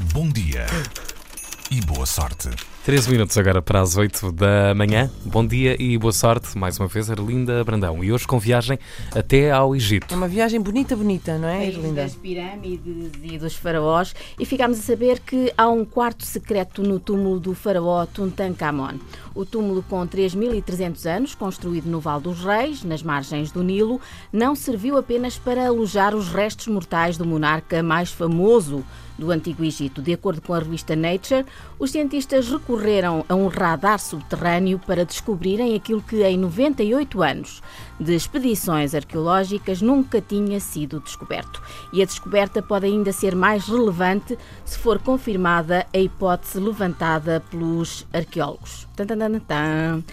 Bom dia e boa sorte. 13 minutos agora para as 8 da manhã. Bom dia e boa sorte, mais uma vez, Arlinda Brandão. E hoje com viagem até ao Egito. É uma viagem bonita, bonita, não é, país Irlinda? das pirâmides e dos faraós e ficámos a saber que há um quarto secreto no túmulo do faraó Tutankhamon. O túmulo com 3.300 anos, construído no Val dos Reis, nas margens do Nilo, não serviu apenas para alojar os restos mortais do monarca mais famoso do Antigo Egito. De acordo com a revista Nature, os cientistas recorreram a um radar subterrâneo para descobrirem aquilo que em 98 anos de expedições arqueológicas nunca tinha sido descoberto. E a descoberta pode ainda ser mais relevante se for confirmada a hipótese levantada pelos arqueólogos. Tan, tan, tan, tan.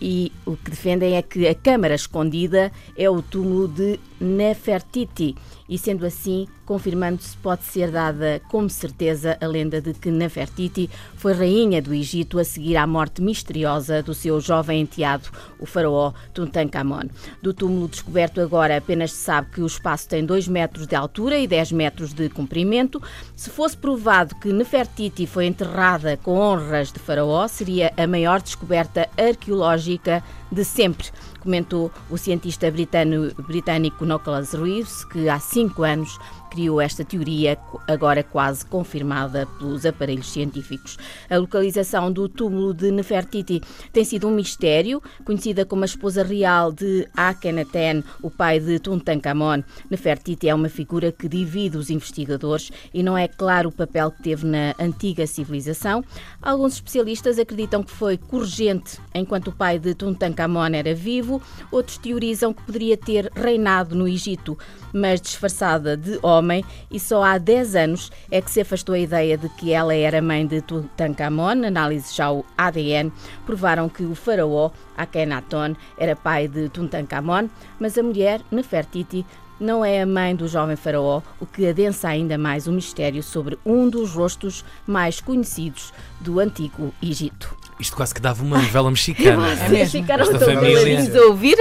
E o que defendem é que a câmara escondida é o túmulo de Nefertiti. E sendo assim, confirmando-se, pode ser dada como certeza a lenda de que Nefertiti foi rainha do Egito a seguir à morte misteriosa do seu jovem enteado, o faraó Tutankhamon. Do túmulo descoberto agora, apenas se sabe que o espaço tem 2 metros de altura e 10 metros de comprimento. Se fosse provado que Nefertiti foi enterrada com honras de faraó, seria a maior descoberta arqueológica de sempre comentou o cientista britano, britânico Nicholas Reeves, que há cinco anos criou esta teoria, agora quase confirmada pelos aparelhos científicos. A localização do túmulo de Nefertiti tem sido um mistério, conhecida como a esposa real de Akhenaten, o pai de Tutankhamon. Nefertiti é uma figura que divide os investigadores e não é claro o papel que teve na antiga civilização. Alguns especialistas acreditam que foi corregente enquanto o pai de Tutankhamon era vivo, outros teorizam que poderia ter reinado no Egito, mas disfarçada de homem, e só há 10 anos é que se afastou a ideia de que ela era mãe de Tutankhamon. Análises já o ADN provaram que o faraó Akhenaton era pai de Tutankhamon, mas a mulher Nefertiti não é a mãe do jovem faraó, o que adensa ainda mais o mistério sobre um dos rostos mais conhecidos do antigo Egito. Isto quase que dava uma novela mexicana. Vocês mesmo. ficaram Esta tão família- a ouvir?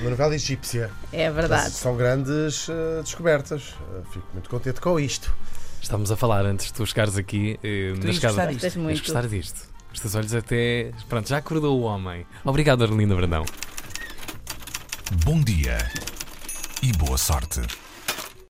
Uma novela egípcia. É verdade. São grandes eh, descobertas. Eh, fico muito contente com isto. Estávamos a falar antes de tu chegares aqui eh, Tu gostar disto. Gostas muito. gostar disto. Os teus olhos até. Pronto, já acordou o homem. Obrigado, Arlinda Brandão. Bom dia e boa sorte.